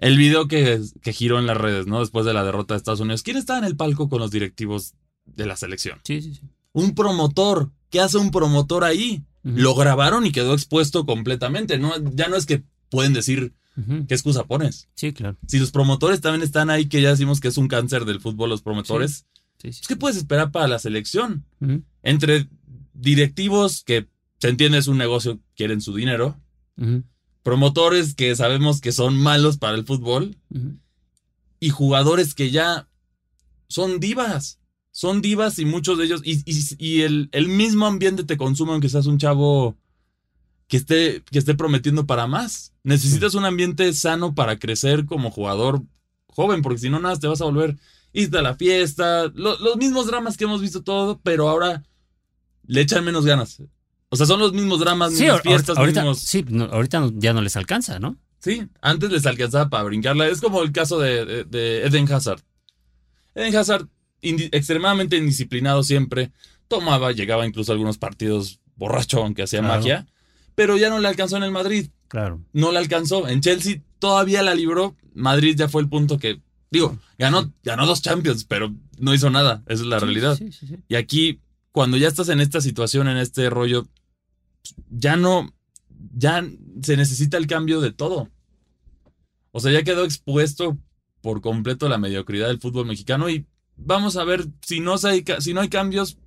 el video que, que, giró en las redes, ¿no? Después de la derrota de Estados Unidos. ¿Quién estaba en el palco con los directivos de la selección? Sí, sí, sí. Un promotor. ¿Qué hace un promotor ahí? Lo grabaron y quedó expuesto completamente. No, ya no es que pueden decir qué excusa pones. Sí, claro. Si los promotores también están ahí, que ya decimos que es un cáncer del fútbol, los promotores. Sí. Sí, ¿Qué puedes esperar para la selección? Entre directivos que se entiende es un negocio, quieren su dinero promotores que sabemos que son malos para el fútbol y jugadores que ya son divas. Son divas y muchos de ellos, y, el, el, mismo ambiente te consume aunque seas un chavo que esté, que esté prometiendo para más. Necesitas un ambiente sano para crecer como jugador joven, porque si no, nada, te vas a volver, irte a la fiesta, los mismos dramas que hemos visto todo, pero ahora le echan menos ganas. O sea, son los mismos dramas, sí, mismas fiestas, ahorita, mismos... Sí, ahorita ya no les alcanza, ¿no? Sí, antes les alcanzaba para brincarla. Es como el caso de, Eden Hazard. Eden Hazard, extremadamente indisciplinado siempre, tomaba, llegaba incluso a algunos partidos borracho, aunque hacía magia, pero ya no le alcanzó en el Madrid. Claro. No le alcanzó. En Chelsea todavía la libró. Madrid ya fue el punto que, digo, ganó, ganó dos Champions, pero no hizo nada. Esa es la realidad. y aquí, cuando ya estás en esta situación, en este rollo, ya no, ya se necesita el cambio de todo. O sea, ya quedó expuesto por completo la mediocridad del fútbol mexicano y vamos a ver si no, hay, si no hay cambios,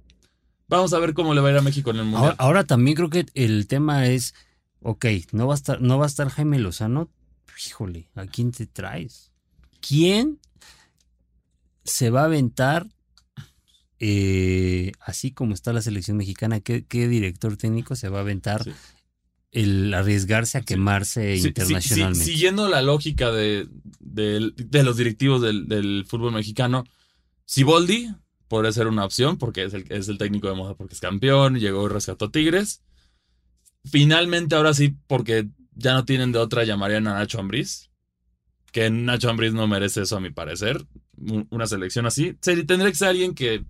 vamos a ver cómo le va a ir a México en el mundo. Ahora, también creo que el tema es, ok, no va a estar, no va a estar Jaime Lozano, híjole, ¿a quién te traes? ¿Quién se va a aventar eh, así como está la selección mexicana, ¿qué, director técnico se va a aventar el arriesgarse a quemarse internacionalmente? siguiendo la lógica de, los directivos del, fútbol mexicano, Siboldi podría ser una opción porque es el, es el técnico de moda porque es campeón, llegó y rescató Tigres. Finalmente, ahora sí, porque ya no tienen de otra, llamarían a Nacho Ambriz. Que Nacho Ambriz no merece eso, a mi parecer. Una selección así. Tendría que ser alguien que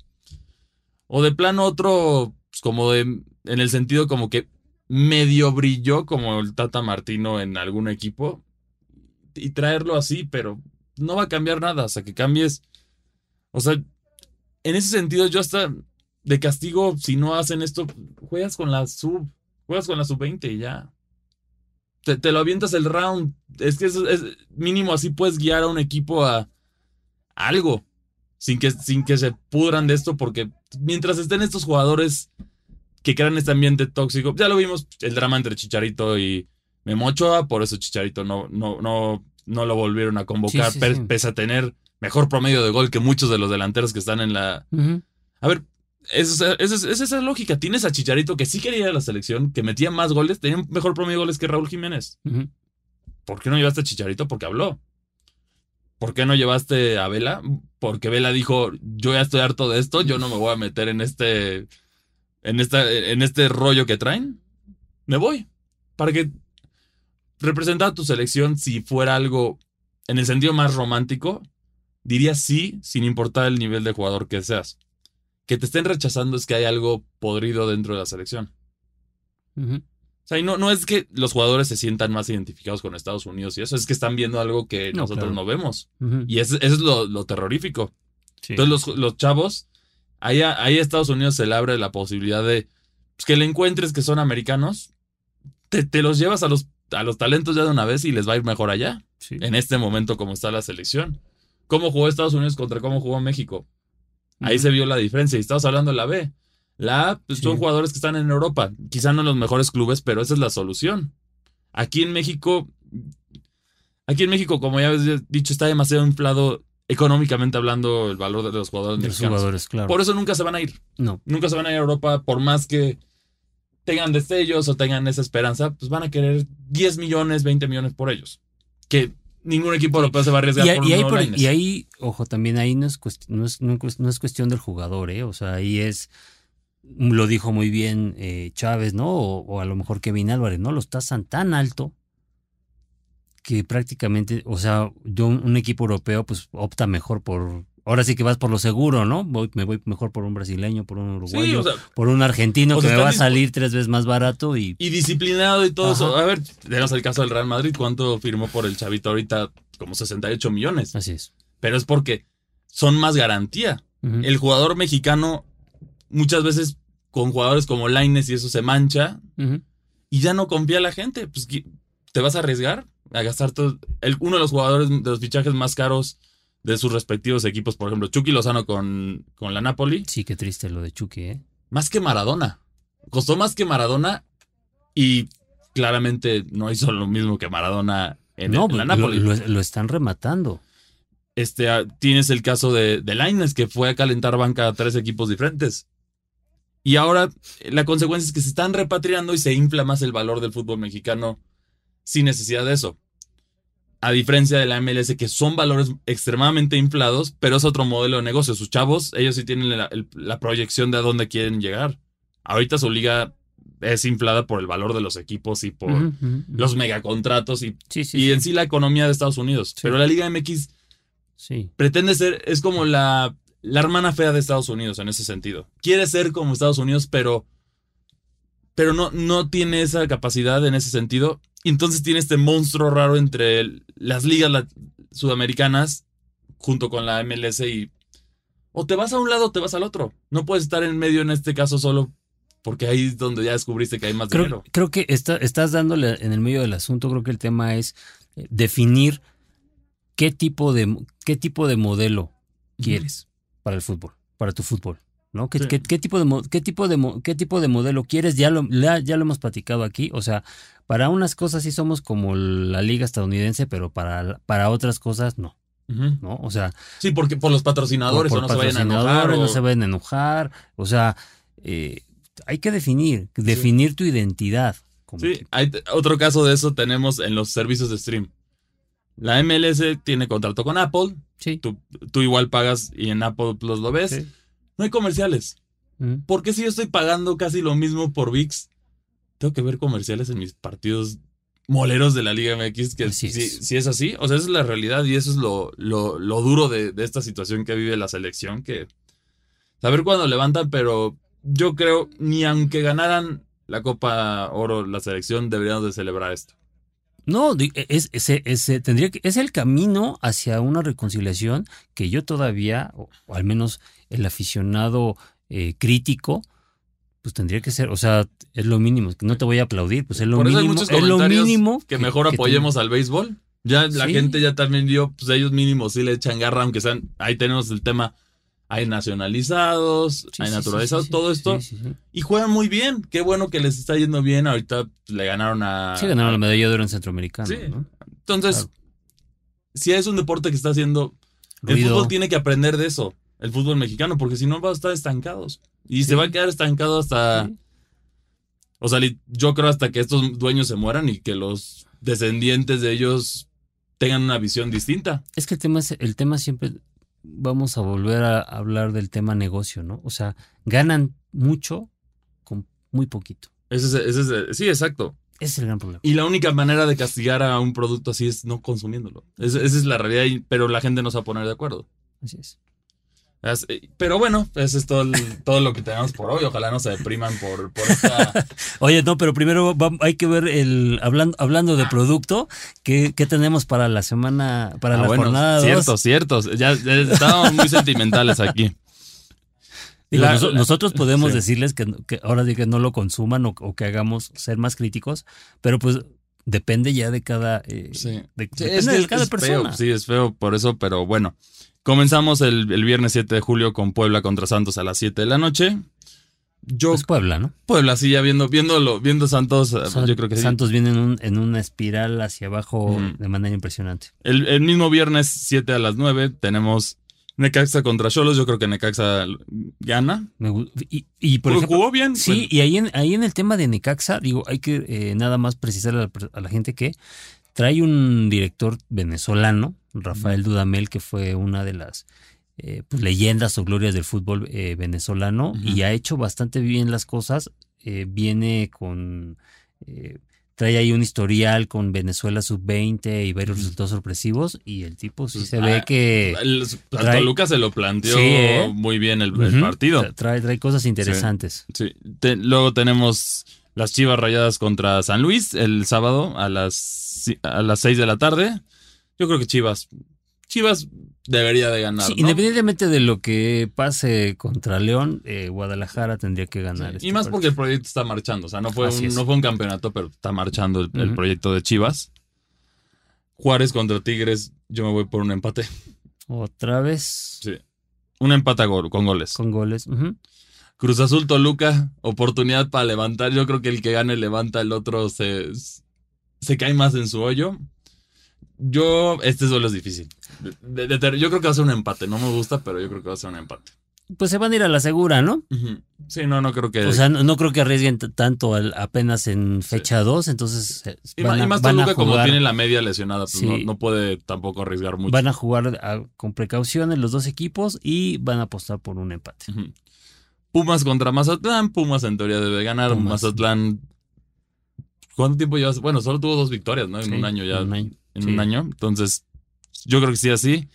o de plano otro, pues como de, en el sentido como que medio brilló como el Tata Martino en algún equipo. Y traerlo así, pero no va a cambiar nada. O sea, que cambies. O sea, en ese sentido, yo hasta de castigo, si no hacen esto, juegas con la sub, juegas con la sub-20 y ya. Te, lo avientas el round. Es que es, mínimo así puedes guiar a un equipo a algo sin que, sin que se pudran de esto, porque mientras estén estos jugadores que crean este ambiente tóxico, ya lo vimos, el drama entre Chicharito y Memochoa, por eso Chicharito no, no, no, no lo volvieron a convocar, pese a tener mejor promedio de gol que muchos de los delanteros que están en la... A ver, esa es, esa lógica. Tienes a Chicharito que sí quería ir a la selección, que metía más goles, tenía un mejor promedio de goles que Raúl Jiménez. ¿Por qué no llevaste a Chicharito? Porque habló. ¿Por qué no llevaste a Vela? Porque Vela dijo, yo ya estoy harto de esto, yo no me voy a meter en este, en esta, en este rollo que traen. Me voy. Para que representar a tu selección, si fuera algo en el sentido más romántico, diría sí, sin importar el nivel de jugador que seas. Que te estén rechazando es que hay algo podrido dentro de la selección. O sea, no, no es que los jugadores se sientan más identificados con Estados Unidos y eso, es que están viendo algo que nosotros no vemos. Y eso, es lo, terrorífico. Entonces los, chavos, ahí a, Estados Unidos se le abre la posibilidad de pues, que le encuentres que son americanos, te, los llevas a los, a los talentos ya de una vez y les va a ir mejor allá. En este momento como está la selección. ¿Cómo jugó Estados Unidos contra cómo jugó México? Ahí se vio la diferencia. Y estamos hablando de la B. La pues, son jugadores que están en Europa, quizá no en los mejores clubes, pero esa es la solución. Aquí en México, aquí en México, como ya habéis dicho, está demasiado inflado económicamente hablando el valor de los jugadores de mexicanos. jugadores, claro. Por eso nunca se van a ir. No. Nunca se van a ir a Europa, por más que tengan destellos o tengan esa esperanza, pues van a querer 10 millones, 20 millones por ellos. Que ningún equipo europeo se va a arriesgar Y, por y ahí, por- y ahí, ojo, también ahí no, es, no es- no es cuestión del jugador, ¿eh? O sea, ahí es, lo dijo muy bien eh, Chávez, ¿no? O, o a lo mejor Kevin Álvarez, ¿no? Los tasan tan alto que prácticamente, o sea, yo un, equipo europeo pues opta mejor por, ahora sí que vas por lo seguro, ¿no? Voy, me voy mejor por un brasileño, por un Sí, uruguayo, o sea, por un argentino que me va a salir tres veces más barato y... y disciplinado y todo Ajá. eso. A ver, tenemos el caso del Real Madrid. ¿Cuánto firmó por el chavito ahorita? Como 68 millones. Así es. Pero es porque son más garantía. El jugador mexicano muchas veces con jugadores como Laines y eso se mancha y ya no confía la gente. Pues ¿qué- te vas a arriesgar a gastar todo. El, uno de los jugadores de los fichajes más caros de sus respectivos equipos, por ejemplo, Chucky Lozano con, con la Napoli, Sí, qué triste lo de Chucky, ¿eh? más que Maradona. Costó más que Maradona y claramente no hizo lo mismo que Maradona en, no, en la Napoli. lo- lo están rematando. este, ah, tienes el caso de, de Lainez, que fue a calentar banca a tres equipos diferentes. Y ahora la consecuencia es que se están repatriando y se infla más el valor del fútbol mexicano sin necesidad de eso. A diferencia de la MLS, que son valores extremadamente inflados, pero es otro modelo de negocio. Sus chavos, ellos sí tienen la, el- la proyección de a dónde quieren llegar. Ahorita su liga es inflada por el valor de los equipos y por los megacontratos y, Sí, sí, y sí. en sí la economía de Estados Unidos. Pero la Liga MX Sí. pretende ser, es como la, la hermana fea de Estados Unidos en ese sentido. Quiere ser como Estados Unidos, pero, pero no, no tiene esa capacidad en ese sentido. Y entonces tiene este monstruo raro entre el- las ligas la- sudamericanas junto con la MLS y o te vas a un lado o te vas al otro. No puedes estar en medio en este caso solo porque ahí es donde ya descubriste que hay más Creo, dinero. creo que está- estás dándole en el medio del asunto, creo que el tema es eh, definir qué tipo de, qué tipo de modelo quieres para el fútbol, para tu fútbol. ¿no? ¿Qué, Sí. qué- qué tipo de, qué, tipo de, ¿Qué tipo de modelo quieres? Ya lo, ya lo hemos platicado aquí. O sea, para unas cosas sí somos como la liga estadounidense, pero para, para otras cosas no. ¿no? O sea, Sí, porque por los patrocinadores por o no se vayan a enojar. patrocinadores, o- no se vayan a enojar. O sea, eh, hay que definir, definir tu identidad. como Sí, hay otro caso de eso tenemos en los servicios de stream. La MLS tiene contrato con Apple, sí. tú, tú igual pagas y en Apple Plus lo ves. sí. No hay comerciales. Ujú. ¿Por qué si yo estoy pagando casi lo mismo por VIX? Tengo que ver comerciales en mis partidos moleros de la Liga MX, que si, es. si es así, o sea, esa es la realidad y eso es lo, lo, lo duro de, de esta situación que vive la selección, que saber cuándo levantan, pero yo creo, ni aunque ganaran la Copa Oro, la selección, deberíamos de celebrar esto. No, di- es, ese, ese tendría que, es el camino hacia una reconciliación que yo todavía, o, o al menos el aficionado eh, crítico, pues tendría que ser, o sea, es lo mínimo, no te voy a aplaudir, pues es lo Por eso hay mínimo, muchos es lo mínimo que mejor que apoyemos al béisbol. Ya la Sí. gente ya también dio, pues ellos mínimos sí le echan garra, aunque sean, ahí tenemos el tema, hay nacionalizados, Sí, hay sí, naturalizados, sí, todo esto. Y juegan muy bien. Qué bueno que les está yendo bien. Ahorita le ganaron a. Sí, ganaron la medalla de oro en Centroamericano, Sí. ¿no? Entonces, Claro. si es un deporte que está haciendo. El fútbol tiene que aprender de eso. El fútbol mexicano, porque si no va a estar estancados. Y se va a quedar estancado hasta. O sea, yo creo hasta que estos dueños se mueran y que los descendientes de ellos tengan una visión distinta. Es que el tema, es, el tema siempre, vamos a volver a hablar del tema negocio, ¿no? O sea, ganan mucho con muy poquito. Ese es, ese es- sí, exacto. Ese es el gran problema. Y la única manera de castigar a un producto así es no consumiéndolo. Es- esa es la realidad, pero la gente no se va a poner de acuerdo. Así es. Eh, Pero bueno, eso es todo, el- todo lo que tenemos por hoy. Ojalá no se depriman por, por esta. Oye, no, pero primero hay que ver el hablando hablando de producto, ¿qué, qué tenemos para la semana, para Ah, la bueno, jornada 2? Ciertos, ciertos. Ya, ya estábamos muy sentimentales aquí. Digo, La- noso- la- nosotros podemos sí. decirles que, que ahora que no lo consuman o, o que hagamos ser más críticos, pero pues depende ya de cada, eh, Sí. de, Sí, depende es, de cada es persona. feo, sí, es feo por eso, pero bueno. Comenzamos el, el viernes 7 de julio con Puebla contra Santos a las 7 de la noche. Yo, Es Puebla, ¿no? Puebla, sí, ya viendo, viéndolo, viendo Santos, eh, yo creo que sí. Santos viene en, un- en una espiral hacia abajo de manera impresionante. El, el mismo viernes 7 a las 9 tenemos Necaxa contra Cholos. Yo creo que Necaxa gana. Me y, y, por Jugó- ejemplo, jugó bien. Sí, y ahí en, ahí en el tema de Necaxa, digo, hay que eh, nada más precisar a la, per- a la gente que trae un director venezolano, Rafael Dudamel, que fue una de las eh, pues, leyendas o glorias del fútbol eh, venezolano y ha hecho bastante bien las cosas. Eh, viene con. eh, trae ahí un historial con Venezuela sub-20 y varios resultados sorpresivos. Y el tipo sí Pues, se ve ah, que. El, trae- Toluca se lo planteó Sí, ¿eh? muy bien el, partido. tra- Trae, trae cosas interesantes. Sí. Te- luego tenemos las Chivas Rayadas contra San Luis el sábado a las, a las 6 de la tarde. Yo creo que Chivas. Chivas debería de ganar. Sí, ¿no? independientemente de lo que pase contra León, eh, Guadalajara tendría que Sí, ganar. este Y más partido. porque el proyecto está marchando. O sea, no fue, Así un, es. no fue un campeonato, pero está marchando el, proyecto de Chivas. Juárez contra Tigres, yo me voy por un empate. Otra vez Sí. Un empate a gol, con goles. con goles. Cruz Azul Toluca, oportunidad para levantar. Yo creo que el que gane levanta, el otro se, se cae más en su hoyo. Yo, este duelo es difícil. De- de- de- yo creo que va a ser un empate. No me gusta, pero yo creo que va a ser un empate. Pues se van a ir a la segura, ¿no? Sí, no, no creo que. O sea, no, no creo que arriesguen tanto al- apenas en fecha 2, entonces eh, y, van ma- a, y más van a como tiene la media lesionada, pues Sí. no, no puede tampoco arriesgar mucho. van a jugar a- con precauciones los dos equipos y van a apostar por un empate. Pumas contra Mazatlán. Pumas en teoría debe ganar. Pumas. Mazatlán. ¿Cuánto tiempo llevas? Bueno, solo tuvo dos victorias, ¿no? En Sí, un año ya. en un año. En Sí. un año. Entonces, yo creo que sí, así.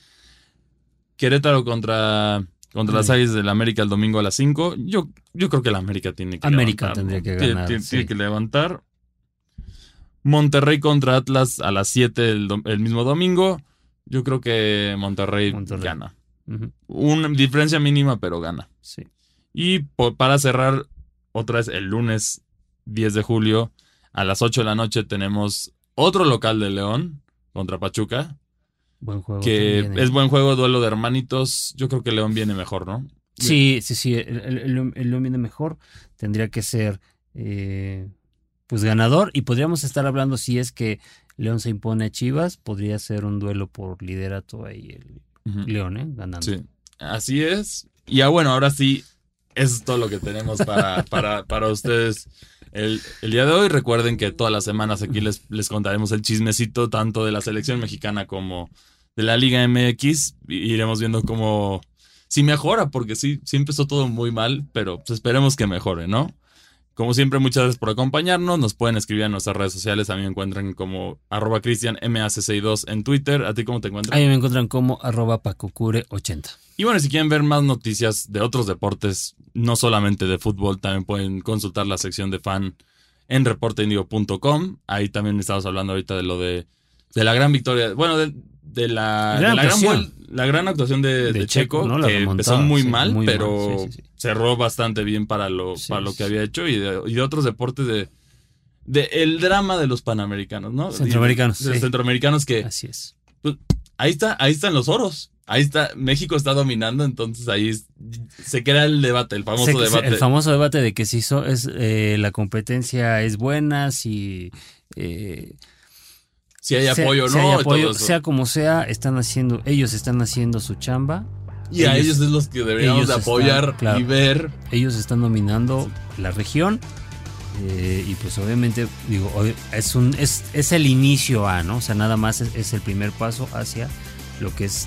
Querétaro contra, contra las. Águilas del América el domingo a las 5. Yo, yo creo que la América tiene que América levantar, tendría que ganar, Tiene, sí. tiene que levantar. Monterrey contra Atlas a las 7 el, el mismo domingo. Yo creo que Monterrey, Monterrey. gana. Una diferencia mínima, pero gana. Sí. Y para cerrar, otra vez el lunes 10 de julio a las 8 de la noche tenemos otro local de León contra Pachuca. Buen juego. Que también, ¿eh? es buen juego, duelo de hermanitos. Yo creo que León viene mejor, ¿no? Sí, sí, sí. El, el- el- el León viene mejor. Tendría que ser eh, pues ganador. Y podríamos estar hablando si es que León se impone a Chivas. Podría ser un duelo por liderato ahí el. León, ¿eh? Ganando. Sí, así es. Y ah, bueno, ahora sí, eso es todo lo que tenemos para, para, para ustedes el, el día de hoy. Recuerden que todas las semanas aquí les, les contaremos el chismecito tanto de la selección mexicana como de la Liga MX. Iremos viendo cómo, si mejora, porque sí, sí empezó todo muy mal, pero pues esperemos que mejore, ¿no? Como siempre, muchas gracias por acompañarnos. Nos pueden escribir en nuestras redes sociales. A mí me encuentran como arroba cristianmac62 en Twitter. ¿A ti cómo te encuentran? Ahí me encuentran como arroba pacocure80. Y bueno, si quieren ver más noticias de otros deportes, no solamente de fútbol, también pueden consultar la sección de fan en reporteindigo.com. Ahí también estamos hablando ahorita de lo de, de la gran victoria, bueno, de, de la, Gran de la, gran, actuación. vuel- la gran actuación de, Checo, Checo, ¿no? Que empezó muy sí, mal, muy pero mal, sí, sí, sí. cerró bastante bien para lo, para lo que había hecho y de, y de otros deportes de, de el drama de los panamericanos, ¿no? Centroamericanos, de los centroamericanos que Así es. ahí está, ahí están los oros. Ahí está, México está dominando, entonces ahí se crea el debate, el famoso se- debate. el famoso debate de que si so- es, eh, la competencia es buena, si, eh, si hay sea- apoyo o si no, hay y todo apoyo, eso. sea como sea, están haciendo, ellos están haciendo su chamba, y a ellos- ellos es los que deberíamos ellos de apoyar están- claro. y ver. ellos están dominando la región. eh, y pues obviamente, digo, es un es, es el inicio a, ¿no? O sea, nada más es, es el primer paso hacia lo que es,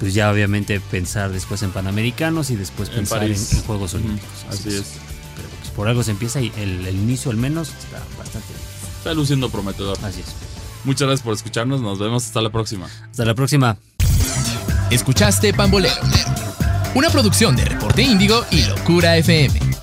pues ya obviamente pensar después en Panamericanos y después En pensar en, Juegos Olímpicos. Así es. Pero pues por algo se empieza y el, el inicio al menos está bastante bien. Está luciendo prometedor. Así es. Muchas gracias por escucharnos. Nos vemos hasta la próxima. Hasta la próxima. Escuchaste Pambolero, una producción de Reporte Índigo y Locura FM.